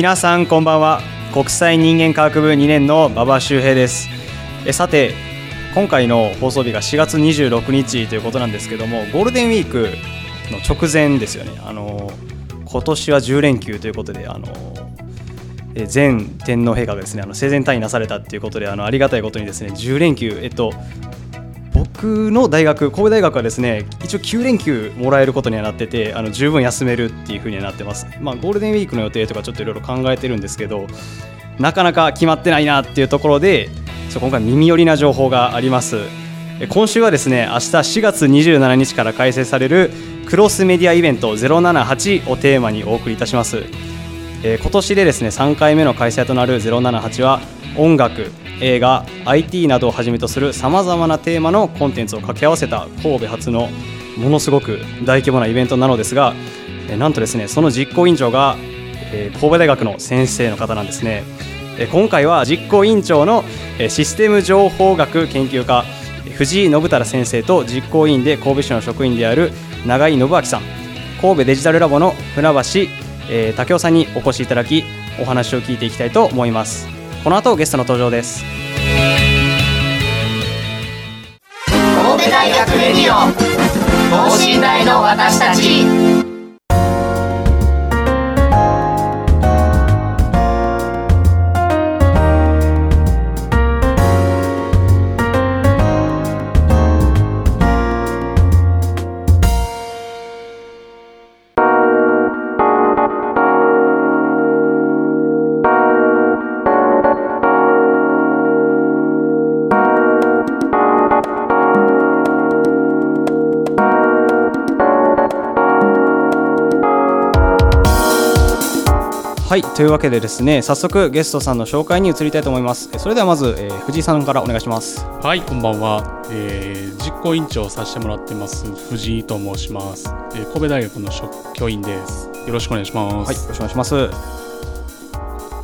皆さんこんばんは。国際人間科学部2年の馬場周平です。えさて今回の放送日が4月26日ということなんですけどもゴールデンウィークの直前ですよね。あの今年は10連休ということであの前天皇陛下がですねあの生前退位なされたということであのありがたいことにですね10連休えっと僕の大学、神戸大学はですね一応9連休もらえることにはなっててあの十分休めるっていうふうにはなってます、まあ、ゴールデンウィークの予定とかちょっといろいろ考えてるんですけどなかなか決まってないなっていうところで今回耳寄りな情報があります。え今週はですね明日4月27日から開催されるクロスメディアイベント078をテーマにお送りいたします。えー今年でですね3回目の開催となる078は音楽。映画 IT などをはじめとするさまざまなテーマのコンテンツを掛け合わせた神戸初のものすごく大規模なイベントなのですが、なんとですねその実行委員長が、え神戸大学の先生の方なんですね、今回は実行委員長のシステム情報学研究家藤井信太先生と実行委員で神戸市の職員である永井信明さん。神戸デジタルラボの船橋、え、武雄さんにお越しいただきお話を聞いていきたいと思います。この後ゲストの登場です。神戸大学レディオ等身大の私たち。はいというわけでですね早速ゲストさんの紹介に移りたいと思いますえそれではまず、えー藤井さんからお願いしますはい、こんばんは、えー実行委員長をさせてもらってます藤井と申します、えー神戸大学の職教員ですよろしくお願いしますはいよろしくお願いします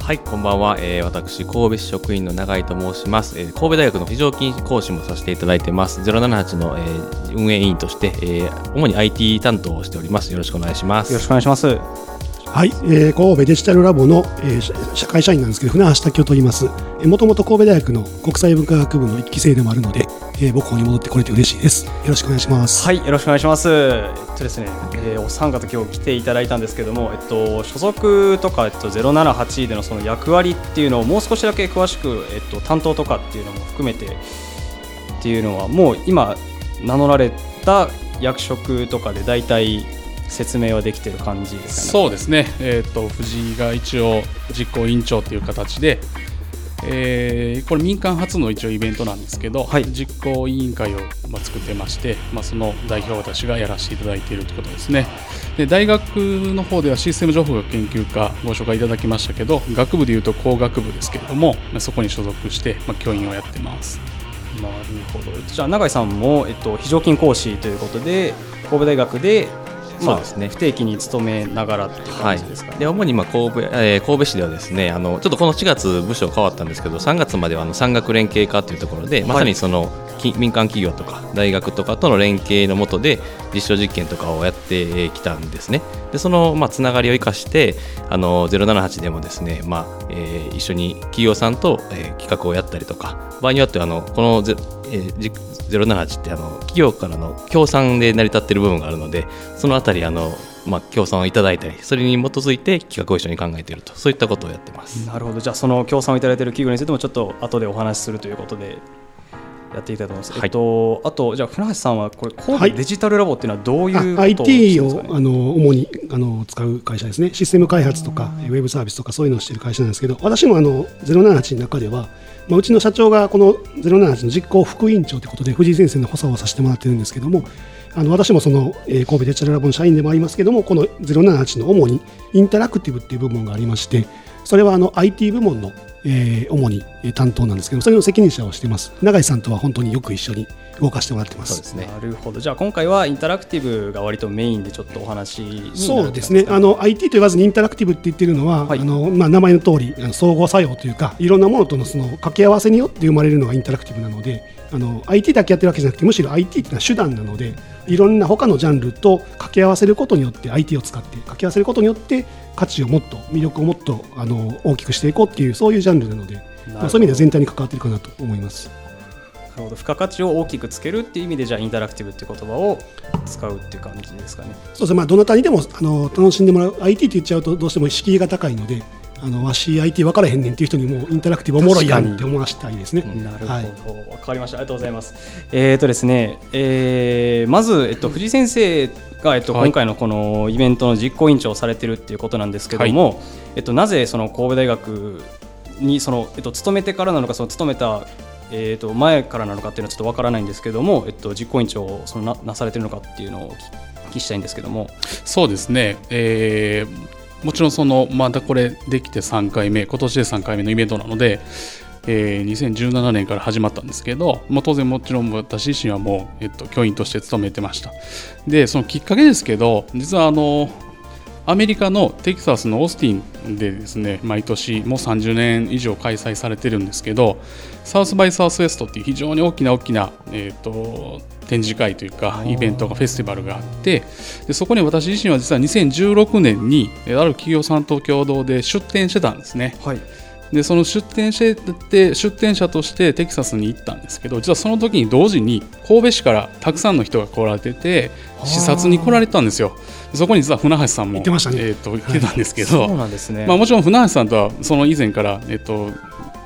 はい、こんばんは。えー私、神戸市職員の永井と申します。えー神戸大学の非常勤講師もさせていただいてます。078の、えー運営委員として、えー主に IT 担当をしております。よろしくお願いします。よろしくお願いしますはい、えー神戸デジタルラボの、えー社会社員なんですけど、船橋武雄と言います。もともと神戸大学の国際文化学部の一期生でもあるので、えー母校に戻ってこれて嬉しいです。よろしくお願いします。はい、よろしくお願いします。えっとですね、えーお三方今日来ていただいたんですけども、えっと所属とかえっと078でのその役割っていうのをもう少しだけ詳しくえっと担当とかっていうのも含めてっていうのはもう今名乗られた役職とかで大体説明はできてる感じですかね。そうですね、えー、と藤井が一応実行委員長という形で、えーこれ民間初の一応イベントなんですけど、はい実行委員会を、まあ、作ってまして、まあ、その代表を私がやらせていただいているということですねで大学の方ではシステム情報学研究科ご紹介いただきましたけど学部でいうと工学部ですけれどもまあそこに所属して、まあ、教員をやってますなるほど。じゃあ永井さんもえっと非常勤講師ということで神戸大学でまあそうですね。不定期に勤めながらっていうはい感じですか、ね。で主にまあ神戸,、えー神戸市ではですねあのちょっとこの4月部署変わったんですけど3月まではあの産学連携課というところで、まさにそのき民間企業とか大学とかとの連携の下で実証実験とかをやってきたんですね。でそのまあつながりを生かしてあの078でもですね、まあえー一緒に企業さんと、えー企画をやったりとか場合によってはあのこのゼ、えーじ078ってあの企業からの協賛で成り立っている部分があるのでそのあたりあの、まあ、協賛をいただいたりそれに基づいて企画を一緒に考えていると。そういったことをやってます。なるほど。じゃあその協賛をいただいている企業についてもちょっと後でお話しするということで。やっていきたいと思います。はい。えっと、あと、じゃあ、船橋さんは、これ、神はい。戸デジタルラボっていうのはどういうことをあ IT をあの主にあの使う会社ですね、システム開発とか、ウェブサービスとか、そういうのをしている会社なんですけど、私もあの078の中では、まあ、うちの社長がこの078の実行副委員長ということで、藤井先生の補佐をさせてもらってるんですけども、あの私もその、えー神戸デジタルラボの社員でもありますけども、この078の主にインタラクティブっていう部門がありまして、それはあの IT 部門の、えー主にえー担当なんですけど、それの責任者をしています。永井さんとは本当によく一緒に動かしてもらってます。そうですねなるほど。じゃあ、今回はインタラクティブが割とメインでちょっとお話にそうですね、あの IT と言わずにインタラクティブって言ってるのは、はいあのまあ、名前の通り、あの相互作用というか、いろんなものとのその掛け合わせによって生まれるのがインタラクティブなので、あの IT だけやってるわけじゃなくて、むしろ IT っていうのは手段なので、いろんな他のジャンルと掛け合わせることによって、IT を使って、掛け合わせることによって、価値をもっと、魅力をもっとあの大きくしていこうっていう、そういうジャンルなので、まあそういう意味では全体に関わっているかなと思います。なるほど付加価値を大きくつけるっていう意味でじゃあインタラクティブっていう言葉を使うっていう感じですかね。そうですね、まあ、どなたにでもあの楽しんでもらう IT って言っちゃうとどうしても敷居が高いのであのわし IT 分からへんねんっていう人にもインタラクティブおもろいやんって思わせたいですね。なるほど、はいわかりました。ありがとうございます。えっ、とですね、えーまずえっと藤井先生がえっと、はい。今回のこのイベントの実行委員長をされてるっていうことなんですけども、えっとなぜその神戸大学にそのえっと勤めてからなのかその勤めたえー、と前からなのかっていうのはちょっとわからないんですけども、えっと、実行委員長をそのななされてるのかっていうのをお聞きお聞きしたいんですけども、そうですね、えーもちろんそのまたこれできて3回目今年で3回目のイベントなので、えー2017年から始まったんですけど、まあ、当然もちろん私自身はもう、えっと、教員として勤めてました。でそのきっかけですけど実はあのアメリカのテキサスのオースティンでですね毎年もう30年以上開催されてるんですけどサウスバイサウスウエストっていう非常に大きな大きな、えー、と展示会というかイベントがフェスティバルがあってでそこに私自身は実は2016年にえーある企業さんと共同で出展してたんですね。はい、でその出展してて出展者としてテキサスに行ったんですけど実はその時に同時に神戸市からたくさんの人が来られてて視察に来られてたんですよ。そこに実は船橋さんも行ってましたね。えーと来てたんですけど、そうなんですね。まあ、もちろん船橋さんとはその以前から、えっと、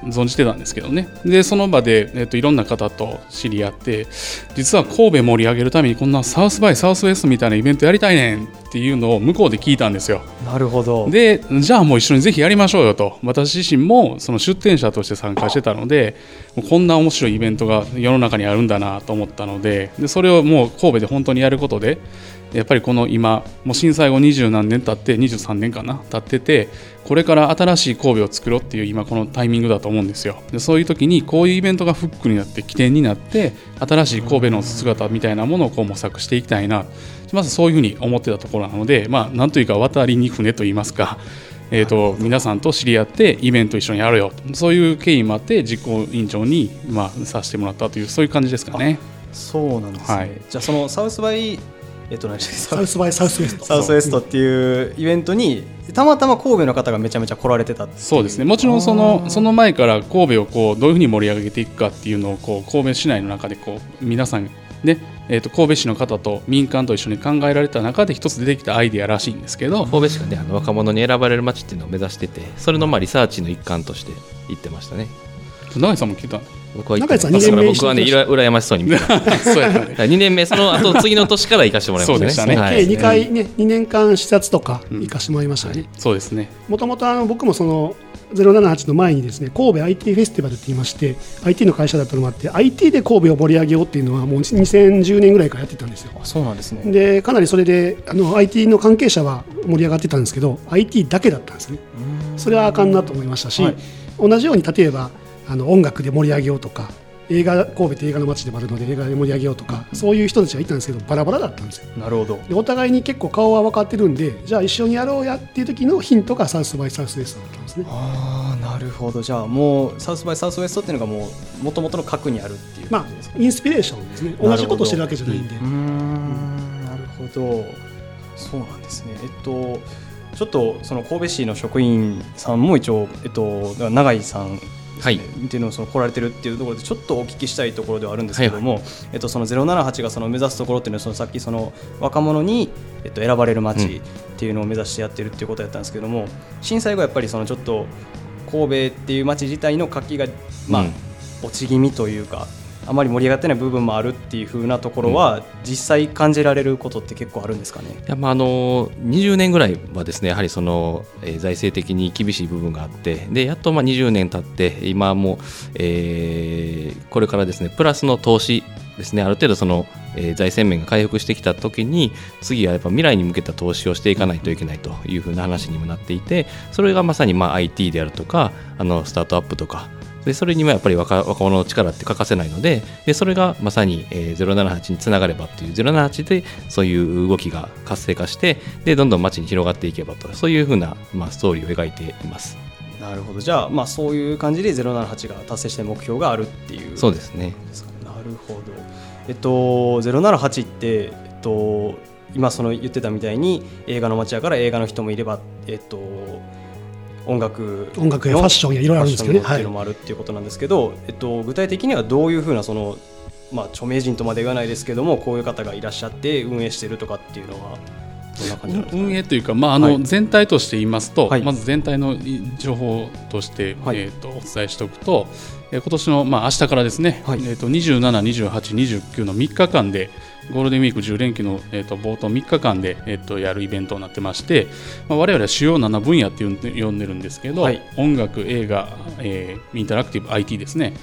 存じてたんですけどね。でその場で、えっと、いろんな方と知り合って実は神戸盛り上げるためにこんなサウスバイサウスウエストみたいなイベントやりたいねんっていうのを向こうで聞いたんですよ。なるほど。でじゃあもう一緒にぜひやりましょうよと。私自身もその出展者として参加してたのでこんな面白いイベントが世の中にあるんだなと思ったのででそれをもう神戸で本当にやることでやっぱりこの今もう震災後二十何年経って23年かな経っててこれから新しい神戸を作ろうっていう今このタイミングだと思うんですよでそういう時にこういうイベントがフックになって起点になって新しい神戸の姿みたいなものをこう模索していきたいなまずそういうふうに思ってたところなのでまあなんというか渡りに船と言いますか えー、と皆さんと知り合ってイベント一緒にやろうよそういう経緯もあって実行委員長に、まあ、させてもらったというそういう感じですかね。そうなんですね。はいじゃあそのサウスバイえっとサウスバイサウスウエスト。サウスウエスト。っていうイベントにたまたま神戸の方がめちゃめちゃ来られてたそうですね。もちろんそのその前から神戸をこうどういうふうに盛り上げていくかっていうのをこう神戸市内の中でこう皆さんねえー、と神戸市の方と民間と一緒に考えられた中で一つ出てきたアイデアらしいんですけど神戸市がねあの若者に選ばれる街っていうのを目指しててそれのまあリサーチの一環として行ってましたね。永井さんも聞いた僕は行って中井さんない二年目僕はね羨ましそうに見てた そうやったね。2年目その後次の年から行かせてもらいましたね。そうでしたね。はい。計2回ね、2年間視察とか行かしてもらいましたね。そうですね。もともと僕もその078の前にですね神戸 IT フェスティバルって言いまして IT の会社だったのもあって IT で神戸を盛り上げようっていうのはもう2010年ぐらいからやってたんですよ。あそうなんですね。でかなりそれであの IT の関係者は盛り上がってたんですけど IT だけだったんですね。それはあかんなと思いましたし、はい。同じように例えばあの音楽で盛り上げようとか映画神戸って映画の街でもあるので映画で盛り上げようとかそういう人たちがいたんですけどバラバラだったんですよ。なるほど。でお互いに結構顔は分かってるんでじゃあ一緒にやろうやっていう時のヒントがサウスバイサウスウエストだったんですね。ああなるほど。じゃあもうサウスバイサウスウエストっていうのがもう元々の核にあるっていう。まあインスピレーションですね。同じことをしてるわけじゃないんで、うーんなるほど。そうなんですね。えっとちょっとその神戸市の職員さんも一応えっと永井さんですねはい。っていうのをその来られてるっていうところでちょっとお聞きしたいところではあるんですけども、えっと、その078がその目指すところっていうのはそのさっきその若者に、えっと、選ばれる街っていうのを目指してやってるっていうことやったんですけども震災後やっぱりそのちょっと神戸っていう街自体の活気が、まあうん。落ち気味というかあまり盛り上がってない部分もあるっていう風なところは、実際感じられることって結構あるんですかね？いやまああの20年ぐらいはですねやはりその、えー財政的に厳しい部分があってでやっとまあ20年経って今も、えーこれからですねプラスの投資ですねある程度その、えー財政面が回復してきた時に次はやっぱ未来に向けた投資をしていかないといけないというふうな話にもなっていてそれがまさにまあ IT であるとかあのスタートアップとかでそれにはやっぱり若若者の力って欠かせないのででそれがまさに、えー078につながればっていう078でそういう動きが活性化してでどんどん街に広がっていけばとそういうふうな、まあ、ストーリーを描いています。なるほど。じゃあ,、まあそういう感じで078が達成したい目標があるっていうそうですね。なるほど。えっと、078って、えっと、今その言ってたみたいに映画の街やから映画の人もいれば、えっと、音楽音楽やファッションやいろいろあるんですけどね。ファッションのってい。うのもあるっていうことなんですけど、えっと、具体的にはどういうふうなその、まあ、著名人とまで言わないですけどもこういう方がいらっしゃって運営してるとかっていうのはどんな感じなんですか、ね、運営というか、まああのはい。全体として言いますと、はい。まず全体の情報として、はい。えー、とお伝えしておくと、えー今年の、まあ明日からですね、はい。えー、と27、28、29の3日間でゴールデンウィーク10連休の、えー、と冒頭3日間で、えー、とやるイベントになってまして、まあ、我々は主要7分野って呼んで呼んでるんですけど、はい。音楽、映画、えーインタラクティブ、IT ですね。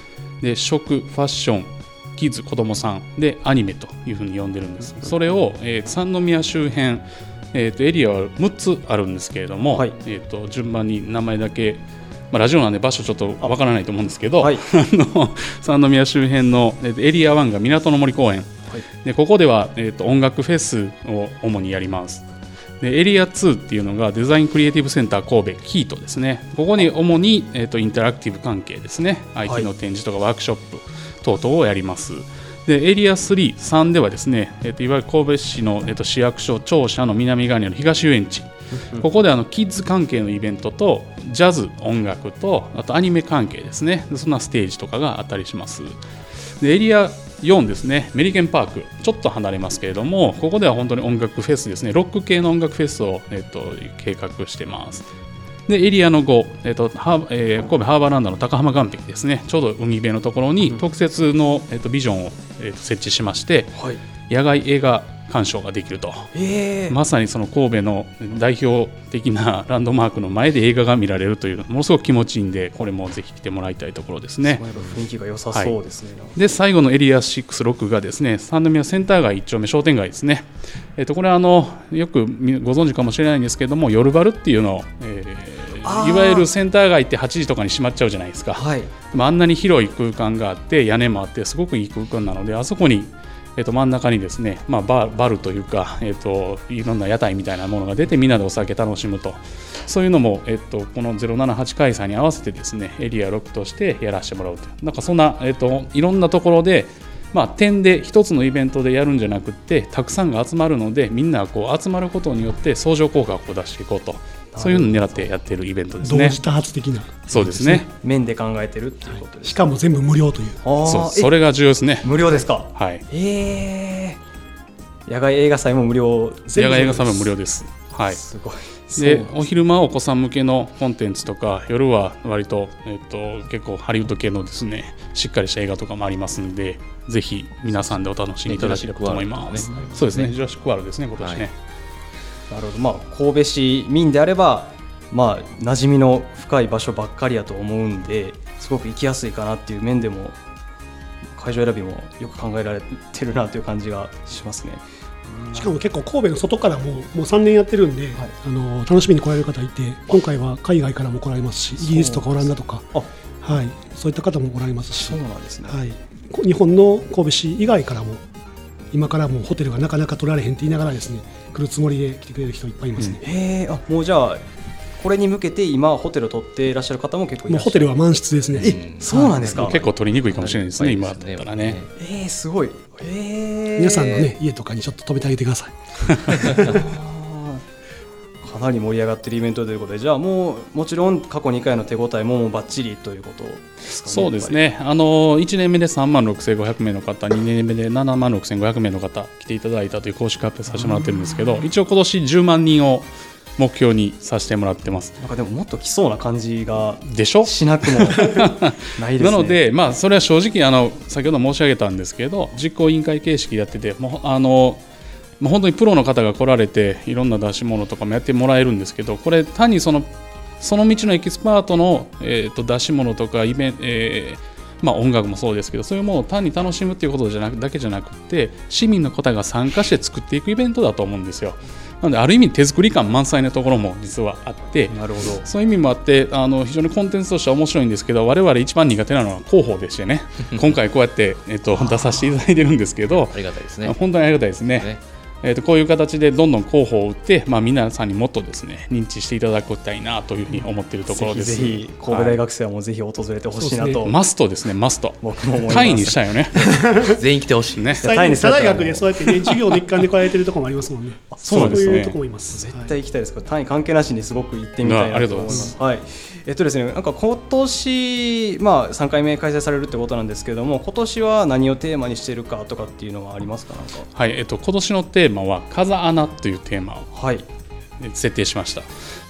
で食、ファッションキッズ、子供さんでアニメというふうに呼んでるんです。それを、えー三宮周辺えー、とエリアは6つあるんですけれども、はい。えー、と順番に名前だけ、まあ、ラジオなんで場所ちょっとわからないと思うんですけど、はい。あの三宮周辺の、エリア1が港の森公園、はい。でここでは、えー、と音楽フェスを主にやります。でエリア2っていうのがデザインクリエイティブセンター神戸キートですね。ここに主に、えー、とインタラクティブ関係ですね。IT の展示とかワークショップ等々をやります。でエリア3、3ではですね、えー、といわゆる神戸市の、えー、と市役所庁舎の南側にある東遊園地 ここであのキッズ関係のイベントとジャズ音楽とあとアニメ関係ですね。でそんなステージとかがあったりします。でエリア4ですね。メリケンパーク。ちょっと離れますけれどもここでは本当に音楽フェスですね。ロック系の音楽フェスを、えっと計画してます。でエリアの5、えっとえー神戸ハーバーランドの高浜岸壁ですね。ちょうど海辺のところに特設の、えっとビジョンを、えっと設置しましてはい。野外映画鑑賞ができると。えーまさにその神戸の代表的なランドマークの前で映画が見られるというものすごく気持ちいいんでこれもぜひ来てもらいたいところですね。雰囲気が良さそうですね、で最後のエリア6、6がですね三宮センター街1丁目商店街ですね、えっとこれはあのよくみご存知かもしれないんですけれども夜バルっていうのを、えーいわゆるセンター街って8時とかに閉まっちゃうじゃないですか、はい。でもあんなに広い空間があって屋根もあってすごくいい空間なのであそこに、えっと真ん中にですね、まあ、ババルというか、えっといろんな屋台みたいなものが出てみんなでお酒楽しむと。そういうのも、えっとこの078開催に合わせてですねエリア6としてやらせてもらうという。なんかそんな、えっといろんなところでまあ、点で一つのイベントでやるんじゃなくてたくさんが集まるのでみんながこう集まることによって相乗効果を出していこうと。そういうのを狙ってやっているイベントですね。同時多発的な。そうですね。面で考えてるっていうことですしかも全部無料という。そうえそれが重要ですね。無料ですか？はい。えー、野外映画祭も無料野外映画祭も無料です。はい、すごい。でお昼間はお子さん向けのコンテンツとか夜は割と,、えっと結構ハリウッド系のですねしっかりした映画とかもありますんでぜひ皆さんでお楽しみいただければと思います。ね。そうですね。ジュラシックワールドですね今年ね。はいなるほど。まあ神戸市民であればまあ馴染みの深い場所ばっかりやと思うんですごく行きやすいかなっていう面でも会場選びもよく考えられてるなという感じがしますね。しかも結構神戸の外からももう3年やってるんで、あの楽しみに来られる方いて今回は海外からも来られますしイギリスとかオランダとかあ。はい、そういった方も来られますし。そう、なんですね。はい、こ日本の神戸市以外からも今からもうホテルがなかなか取られへんって言いながらですね来るつもりで来てくれる人いっぱいいますね、へえあもうじゃあこれに向けて今ホテルを取っていらっしゃる方も結構いらっしゃる。もうホテルは満室ですね。えそうなんですか、結構取りにくいかもしれないですね、今だったらね。えー、すごい、えー、皆さんのね家とかにちょっと止めてあげてください かなり盛り上がってるイベントということでじゃあもうもちろん過去2回の手応えももうバッチリということですかねそうですね、あの1年目で3万6500名の方、2年目で7万6500名の方、来ていただいたという公式発表させてもらってるんですけど、一応、今年10万人を目標にさせてもらってます。なんかでももっと来そうな感じがでしょ？しなくもないですね。なので、まあ、それは正直あの先ほど申し上げたんですけど実行委員会形式でやっててもうあのもう本当にプロの方が来られていろんな出し物とかもやってもらえるんですけどこれ単にそのその道のエキスパートの、えー、と出し物とかイベント、えーまあ、音楽もそうですけどそういうものを単に楽しむっていうことじゃなくだけじゃなくて市民の方が参加して作っていくイベントだと思うんですよ。なのである意味手作り感満載なところも実はあってなるほどそういう意味もあってあの非常にコンテンツとしては面白いんですけど我々一番苦手なのは広報でしてね今回こうやって、えっと、出させていただいてるんですけどありがたいですね。本当にありがたいですね。ねえー、とこういう形でどんどん広報を打って、まあ、皆さんにもっとですね認知していただきたいなというふうに思っているところです。ぜひぜひ神戸大学生はもうぜひ訪れてほしいなと、はいマストですね、マスト。僕も思いにしたいよね。全員来てほしい。ね。大学でそうやってね、授業の一環で来られてるところもありますもんね。そうなんですねいうところもいます。絶対行きたいですけど単位関係なしにすごく行ってみたいあありがとうなと思いま。ございますはい。えっとですね、なんか今年まあ3回目開催されるってことなんですけれども、今年は何をテーマにしているかとかっていうのはありますか？なんか。はい、えっ、と今年のテーマは風穴というテーマをはい。設定しました。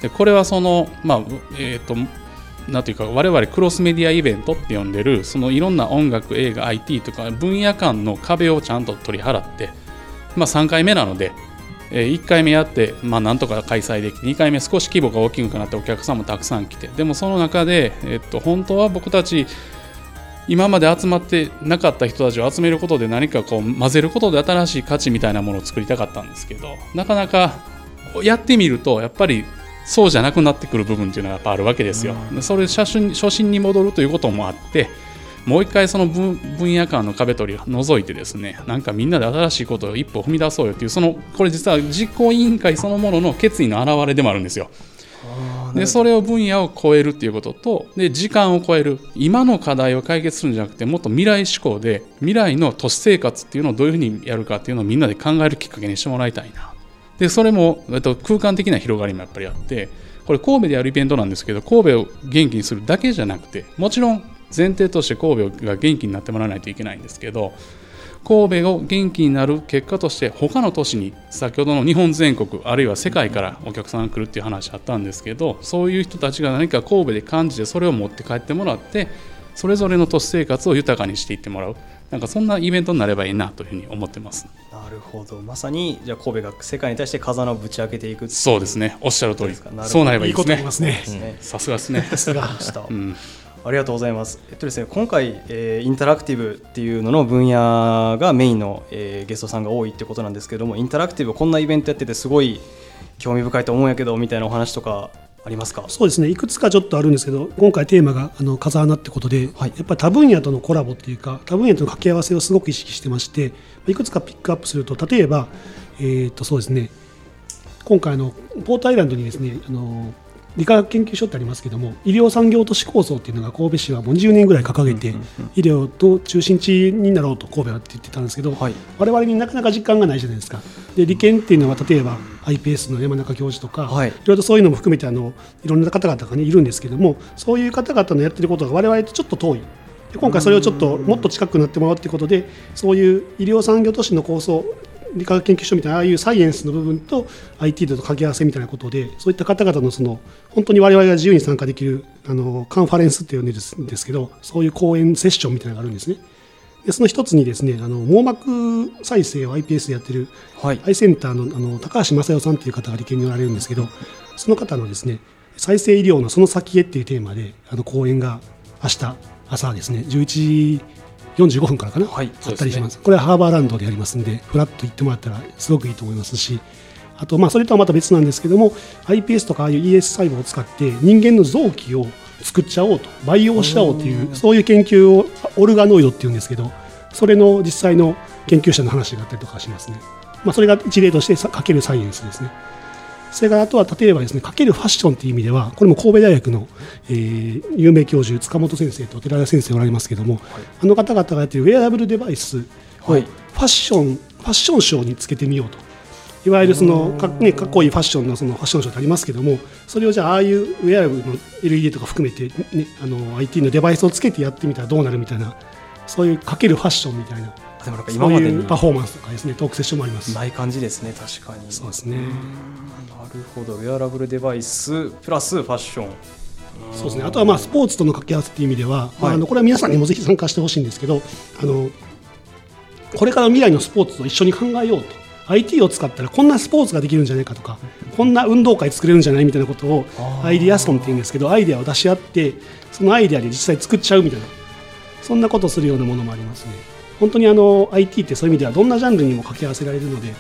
でこれはそのまあえっ、となんていうか我々クロスメディアイベントって呼んでるそのいろんな音楽映画 IT とか分野間の壁をちゃんと取り払って、まあ、3回目なので、え1回目やって、まあ、なんとか開催できて2回目少し規模が大きくなってお客さんもたくさん来てでもその中で、えっと本当は僕たち今まで集まってなかった人たちを集めることで何かこう混ぜることで新しい価値みたいなものを作りたかったんですけどなかなかやってみるとやっぱりそうじゃなくなってくる部分っていうのがやっぱあるわけですよ。でそれ初心初心に戻るということもあってもう一回その分分野間の壁取りを除いてですねなんかみんなで新しいことを一歩踏み出そうよっていうそのこれ実は実行委員会そのものの決意の表れでもあるんですよ。でそれを分野を超えるっていうこととで時間を超える今の課題を解決するんじゃなくてもっと未来志向で未来の都市生活っていうのをどういうふうにやるかっていうのをみんなで考えるきっかけにしてもらいたいな。でそれも、えっと、空間的な広がりもやっぱりあってこれ神戸でやるイベントなんですけど神戸を元気にするだけじゃなくてもちろん前提として神戸が元気になってもらわないといけないんですけど神戸を元気になる結果として他の都市に先ほどの日本全国あるいは世界からお客さんが来るっていう話あったんですけどそういう人たちが何か神戸で感じてそれを持って帰ってもらってそれぞれの都市生活を豊かにしていってもらう。なんかそんなイベントになればいいなというふうに思ってます。なるほど。まさにじゃあ神戸が世界に対して風穴をぶち開けていくそうですね。おっしゃる通り。そうなればいい。ですね。さすがですね。さすが。でした。うんありがとうございます。えっとですね、今回、えーインタラクティブっていうのの分野がメインの、えーゲストさんが多いってことなんですけども、インタラクティブこんなイベントやっててすごい興味深いと思うんやけどみたいなお話とかありますか？そうですね、いくつかちょっとあるんですけど、今回テーマがあの風穴ってことで、はいやっぱり多分野とのコラボっていうか、多分野との掛け合わせをすごく意識してまして、いくつかピックアップすると、例えば、えー、とそうですね、今回あの、ポートアイランドにですね、あの理化学研究所ってありますけども、医療産業都市構想っていうのが神戸市はもう20年ぐらい掲げて、医療と中心地になろうと神戸はって言ってたんですけど、はい。我々になかなか実感がないじゃないですか。で理研っていうのは例えば iPS の山中教授とか、はい。いろいろそういうのも含めてあのいろんな方々が、ね、いるんですけどもそういう方々のやってることが我々とちょっと遠い。で今回それをちょっともっと近くなってもらうということでそういう医療産業都市の構想理化学研究所みたいなああいうサイエンスの部分と IT との掛け合わせみたいなことでそういった方々のその本当に我々が自由に参加できるあのカンファレンスって呼んでるんですけどそういう講演セッションみたいなのがあるんですね。でその一つにですねあの網膜再生を iPS でやってるはいアイセンターのあの高橋正代さんという方が理研におられるんですけど、その方のですね再生医療のその先へっていうテーマであの講演が明日朝ですね11時45分からかな、はいあったりします。これはハーバーランドでやりますんで、フラッと行ってもらったらすごくいいと思いますし、あとまあそれとはまた別なんですけども、iPS とかああいう ES 細胞を使って人間の臓器を作っちゃおうと、培養しちゃおうという、そういう研究をオルガノイドっていうんですけど、それの実際の研究者の話があったりとかしますね。まあ、それが一例としてさかけるサイエンスですね。それからあとは例えばですね、かけるファッションという意味では、これも神戸大学の、えー有名教授、塚本先生と寺田先生おられますけども、あの方々がやっているウェアラブルデバイスをはい。ファッション、ファッションショーにつけてみようと。いわゆるそのか,、ね、かっこいいファッションのそのファッションショーってありますけども、それをじゃあ、ああいうウェアラブルの LED とか含めて、ね、あの IT のデバイスをつけてやってみたらどうなるみたいな、そういうかけるファッションみたいな、でもなんか今までにパフォーマンスとかですねトークセッションもあります。ない感じですね確かに。そうですね。なるほど。ウェアラブルデバイスプラスファッション。そうですね。あとはまあスポーツとの掛け合わせという意味では、まあ、あのこれは皆さんにもぜひ参加してほしいんですけどあのこれから未来のスポーツと一緒に考えようと。IT を使ったらこんなスポーツができるんじゃないかとかこんな運動会作れるんじゃないみたいなことをアイデアソンっていうんですけどアイデアを出し合ってそのアイデアで実際作っちゃうみたいなそんなことをするようなものもありますね本当にあの IT ってそういう意味ではどんなジャンルにも掛け合わせられるので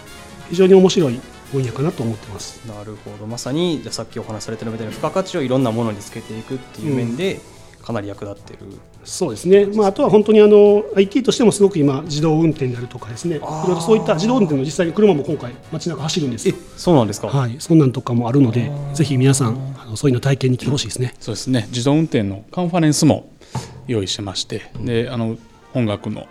非常に面白い分野かなと思ってます。なるほど。まさにじゃあさっきお話しされてるみたいな付加価値をいろんなものにつけていくっていう面でかなり役立ってる、そうですね、まあ、あとは本当にあの IT としてもすごく今、自動運転であるとかですね、いろいろそういった自動運転の実際に車も今回、街中走るんですよ。そうなんですか、はい、そんなんとかもあるので、ぜひ皆さん、あのそういうの体験に来てほしいですね。そうですね。自動運転のカンファレンスも用意してまして、であの音楽の、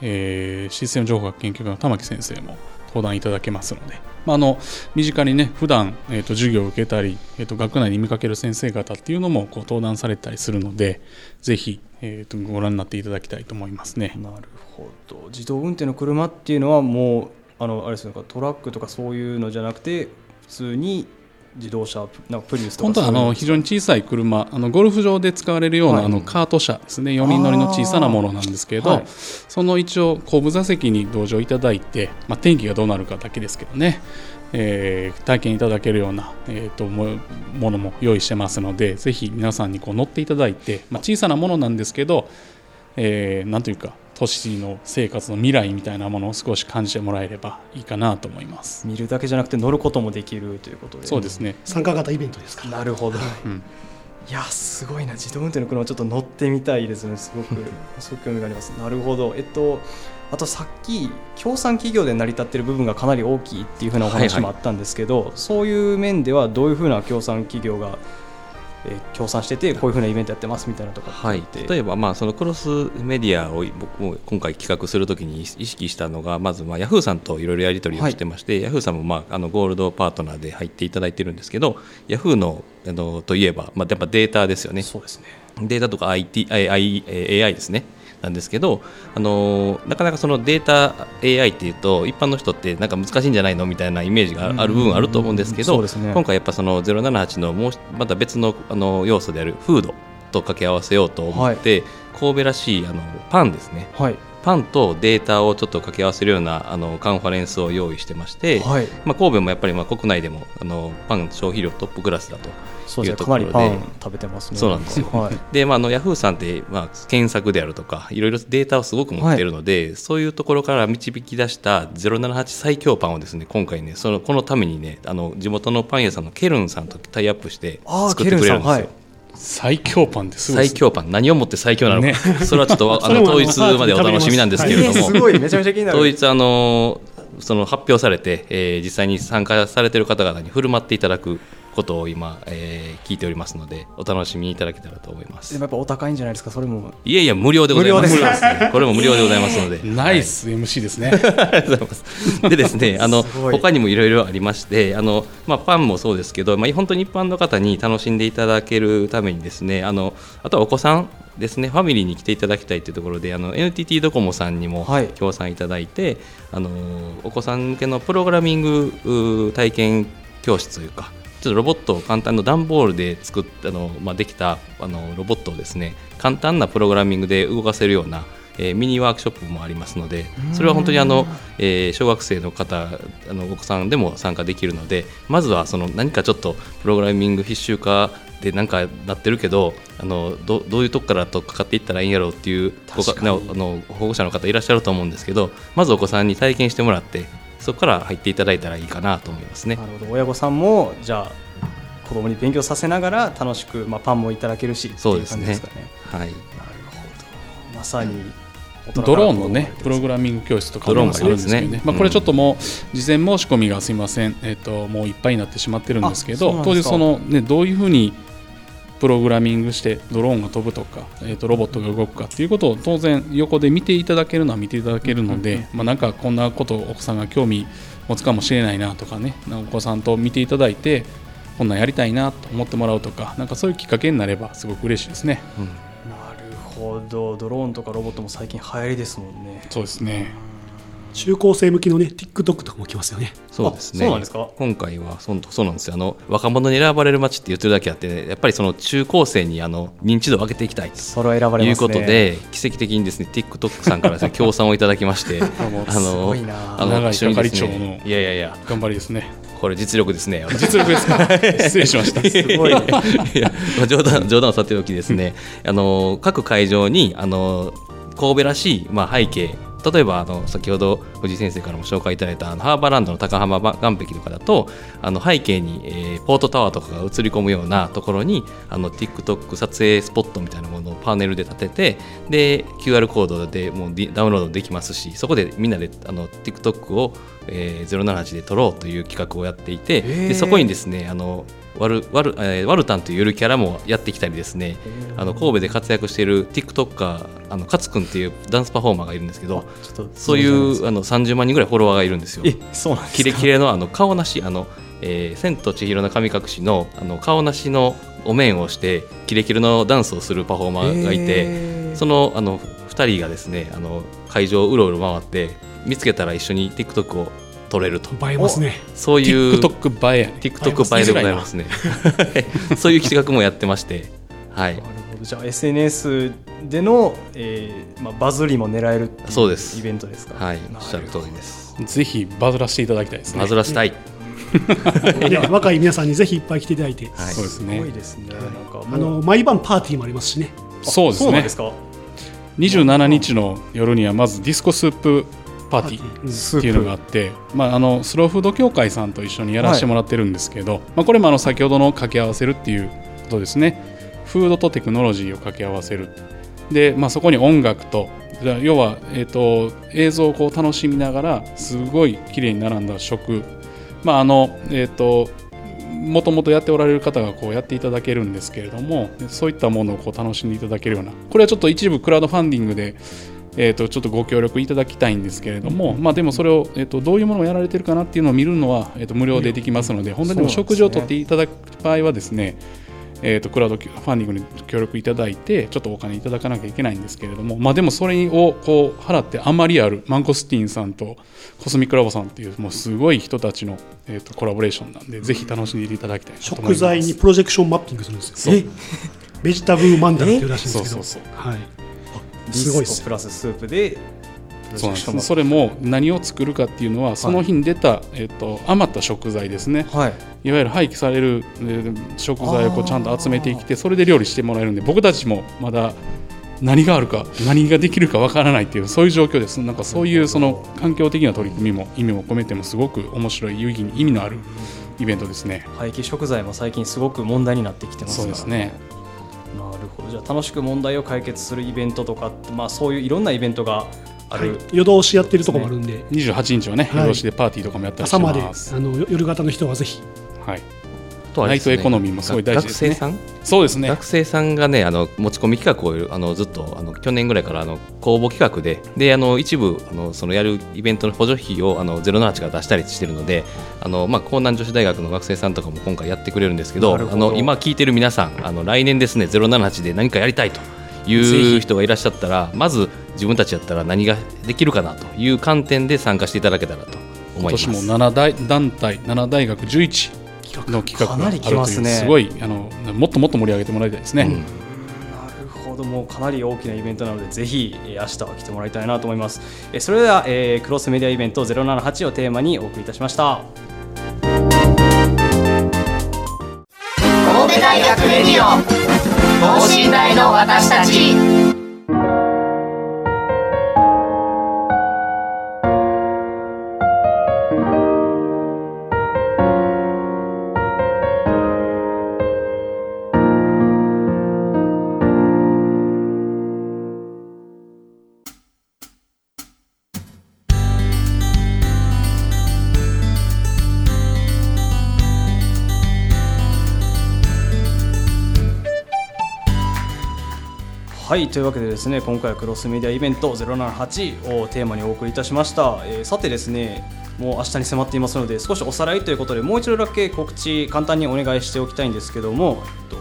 えーシステム情報学研究科の玉木先生も登壇いただけますので、まあ、あの身近にね普段、えー、と授業を受けたり、えー、と学内に見かける先生方っていうのもこう登壇されたりするのでぜひ、えー、とご覧になっていただきたいと思いますね。なるほど自動運転の車っていうのはもうあのあれですよねトラックとかそういうのじゃなくて普通に自動車なんかプリウスとか本当はあの非常に小さい車あのゴルフ場で使われるような、はい。あのカート車ですね。4人乗りの小さなものなんですけど、はい。その一応後部座席に同乗いただいて、まあ、天気がどうなるかだけですけどね、えー体験いただけるような、えー、ともものも用意してますのでぜひ皆さんにこう乗っていただいて、まあ、小さなものなんですけど、えーなんというか都市の生活の未来みたいなものを少し感じてもらえればいいかなと思います。見るだけじゃなくて乗ることもできるということで。そうですね、参加型イベントですか。ら。なるほど、うんいやすごいな。自動運転の車ちょっと乗ってみたいですね。すごく。すごく興味があります。なるほど。えっとあとさっき協賛企業で成り立っている部分がかなり大きいっていうふうなお話もあったんですけど、そういう面ではどういうふうな協賛企業が、えー協賛しててこういうふうなイベントやってますみたいなとかはい言っ、て。例えば、まあ、そのクロスメディアを僕も今回企画するときに意識したのがまず、まあ、ヤフーさんといろいろやり取りをしてまして、ヤフーさんも、まあ、あのゴールドパートナーで入っていただいてるんですけどヤフーのあのといえば、まあ、やっぱデータですよね。そうですね。データとか IT AI, AI ですねなんですけど、あのーなかなかそのデータ AI っていうと一般の人ってなんか難しいんじゃないのみたいなイメージがある部分あると思うんですけど、そうですね。今回やっぱその078のもうまた別のあの要素であるフードと掛け合わせようと思って、神戸らしいあのパンですね。はいパンとデータをちょっと掛け合わせるようなあのカンファレンスを用意してまして、はい。まあ、神戸もやっぱりまあ国内でもあのパン消費量トップクラスだというところで食べてますね。そうなんですよ。はい。で、まあ、あのヤフーさんって、まあ、検索であるとかいろいろデータをすごく持っているので、そういうところから導き出した078最強パンをですね今回ねそのこのためにねあの地元のパン屋さんのケルンさんとタイアップして作ってくれるんですよ。最強パンですね。最強パン。何をもって最強なのか、ね。それはちょっと あの統一までお楽しみなんですけれども、い。めちゃめちゃ気になる。統一あのその発表されて、えー実際に参加されている方々に振る舞っていただくことを今、えー聞いておりますのでお楽しみいただけたらと思います。でもやっぱお高いんじゃないですか？それも。いやいや無料でございます無料です。これも無料でございますので。ナイス MC ですね。ありがとうございます。でですね、あの他にもいろいろありまして、あのまあパンもそうですけど、まあ本当に一般の方に楽しんでいただけるためにですね、あのあとはお子さんですね、ファミリーに来ていただきたいというところで、あの NTT ドコモさんにもはい。協賛いただいて、あのお子さん向けのプログラミング体験教室というか。ちょっとロボットを簡単な段ボールで作ったの、まあ、できたあのロボットをですね簡単なプログラミングで動かせるような、えーミニワークショップもありますのでそれは本当にあの、えー小学生の方あのお子さんでも参加できるのでまずはその何かちょっとプログラミング必修化でなんかなってるけどあのどどういうとこからとかかっていったらいいんやろうっていうあの保護者の方いらっしゃると思うんですけどまずお子さんに体験してもらってそこから入っていただいたらいいかなと思いますね。な。るほど。親御さんもじゃあ子供に勉強させながら楽しく、まあ、パンもいただけるしそうですね。感じですかね。はい。なるほど。まさにドローンのねプログラミング教室とかドローンももあるんですけどね。ねまあ、これちょっともう事前申し込みがすみません、えっともういっぱいになってしまってるんですけど当日その、ね、どういうふうにプログラミングしてドローンが飛ぶとか、えっとロボットが動くかっていうことを当然横で見ていただけるのは見ていただけるので、まあ、なんかこんなことをお子さんが興味持つかもしれないなとかねなんかお子さんと見ていただいてこんなんやりたいなと思ってもらうとかなんかそういうきっかけになればすごく嬉しいですね。うん。なるほど。ドローンとかロボットも最近流行りですもんね。そうですね中高生向きのね TikTok とかも来ますよね。そうですね。あそうなんですか？今回はそんそうなんですよ。あの若者に選ばれる街って言ってるだけあって、ね、やっぱりその中高生にあの認知度を上げていきたいと。それは選ばれいうことで奇跡的にですね TikTok さんからですね 協賛をいただきましてあすのごいな。あの長い一緒にです係長の。ねいやいやいや。頑張りですね。これ実力ですね。実力ですか？失礼しました。すごいねいや、まあ、冗談冗談をさておきですね、あの各会場にあの神戸らしい、まあ、背景例えばあの先ほど藤井先生からも紹介いただいたあのハーバーランドの高浜岸壁とかだとあの背景に、えーポートタワーとかが映り込むようなところにあの TikTok 撮影スポットみたいなものをパネルで立ててで QR コードでもうダウンロードできますしそこでみんなであの TikTok を、えー078で撮ろうという企画をやっていて、ー。でそこにですねあのワルワル,、えーワルタンというゆるキャラもやってきたりですね。あの神戸で活躍している TikToker あの勝くんっていうダンスパフォーマーがいるんですけどちょっとそういうあの30万人ぐらいフォロワーがいるんですよ。えそうなんですか？キレキレのあの顔なしあの、えー千と千尋の神隠しのあの顔なしのお面をしてキレキレのダンスをするパフォーマーがいて、そのあの2人がですねあの会場をうろうろ回って見つけたら一緒に TikTok を撮れると。映えますね。そういう TikTok 映え。TikTok 映えでございますね。そういう企画もやってまして。はい。なるほど。じゃあ SNS での、えーまあ、バズりも狙えるそうです。イベントですか？はい。おっしゃる通りです。ぜひバズらせていただきたいですね。バズらせたい、で若い皆さんにぜひいっぱい来ていただいて、はい。そうですすごいねですね。なんかあの毎晩パーティーもありますしね。そうですね。そうなんですか。27日の夜にはまずディスコスープパーティーっていうのがあって、まあ、あのスローフード協会さんと一緒にやらせてもらってるんですけど、まあ、これもあの先ほどの掛け合わせるっていうことですね。フードとテクノロジーを掛け合わせる。で、まあ、そこに音楽と要は、えー、と映像をこう楽しみながらすごい綺麗に並んだ食。まああのえっ、ともともとやっておられる方がこうやっていただけるんですけれどもそういったものをこう楽しんでいただけるような。これはちょっと一部クラウドファンディングでえー、とちょっとご協力いただきたいんですけれども、まあ、でもそれを、えー、とどういうものをやられてるかなっていうのを見るのは、えー、と無料でできますので、本当にでも食事をとっていただく場合はですね、えー、とクラウドファンディングに協力いただいて、ちょっとお金いただかなきゃいけないんですけれども、まあ、でもそれをこう払ってあまりあるマンコスティンさんとコスミックラボさんっていう、もうすごい人たちの、えー、とコラボレーションなんで、ぜひ楽しんでいただきたいなと思います。食材にプロジェクションマッピングするんですよ。え ベジタブルマンダラっていうらしいんですけど。そうそう。はいすごいプラススープでそうなんです。それも何を作るかっていうのはその日に出た、えっと余った食材ですね。はい。いわゆる廃棄されるえー食材をこうちゃんと集めてきてそれで料理してもらえるんで僕たちもまだ何があるか何ができるかわからないっていうそういう状況です。なんかそういうその環境的な取り組みも意味も込めてもすごく面白い有意義に意味のあるイベントですね。廃棄食材も最近すごく問題になってきてますそうからですねなるほど。じゃあ楽しく問題を解決するイベントとかってまあそういういろんなイベントがある、夜通しやってるとこもあるんで。28日はねはい夜通しでパーティーとかもやったりして朝まであますのよ夜型の人はぜひ。はいねナイトエコノミーもすごい大事ですね。学生さん？そうですね。学生さんがねあの持ち込み企画をあのずっとあの去年ぐらいからあの公募企画でであの一部あのそのやるイベントの補助費をあの078が出したりしてるのであの、まあ、江南女子大学の学生さんとかも今回やってくれるんですけどあの今聞いてる皆さんあの来年ですね078で何かやりたいという人がいらっしゃったらまず自分たちやったら何ができるかなという観点で参加していただけたらと思います。今年も7大団体7大学11の企画があるとかなり来ますね。いうすごいあのもっともっと盛り上げてもらいたいですね、うん。なるほどもうかなり大きなイベントなのでぜひ、えー明日は来てもらいたいなと思います、えーそれでは、えークロスメディアイベント078をテーマにお送りいたしました。神戸大学レディオ等身大の私たちはいというわけでですね今回はクロスメディアイベント078をテーマにお送りいたしました、えーさてですねもう明日に迫っていますので少しおさらいということでもう一度だけ告知簡単にお願いしておきたいんですけども、えっと、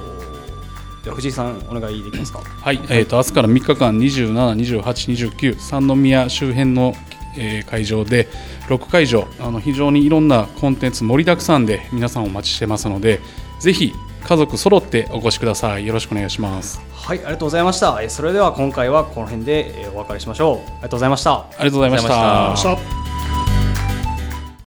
では藤井さんお願いできますか？はい、えー、と明日から3日間27、28、29三宮周辺の、えー会場で6会場あの非常にいろんなコンテンツ盛りだくさんで皆さんお待ちしてますのでぜひ家族揃ってお越しください。よろしくお願いします。はいありがとうございました。えそれでは今回はこの辺でえお別れしましょう。ありがとうございました。ありがとうございました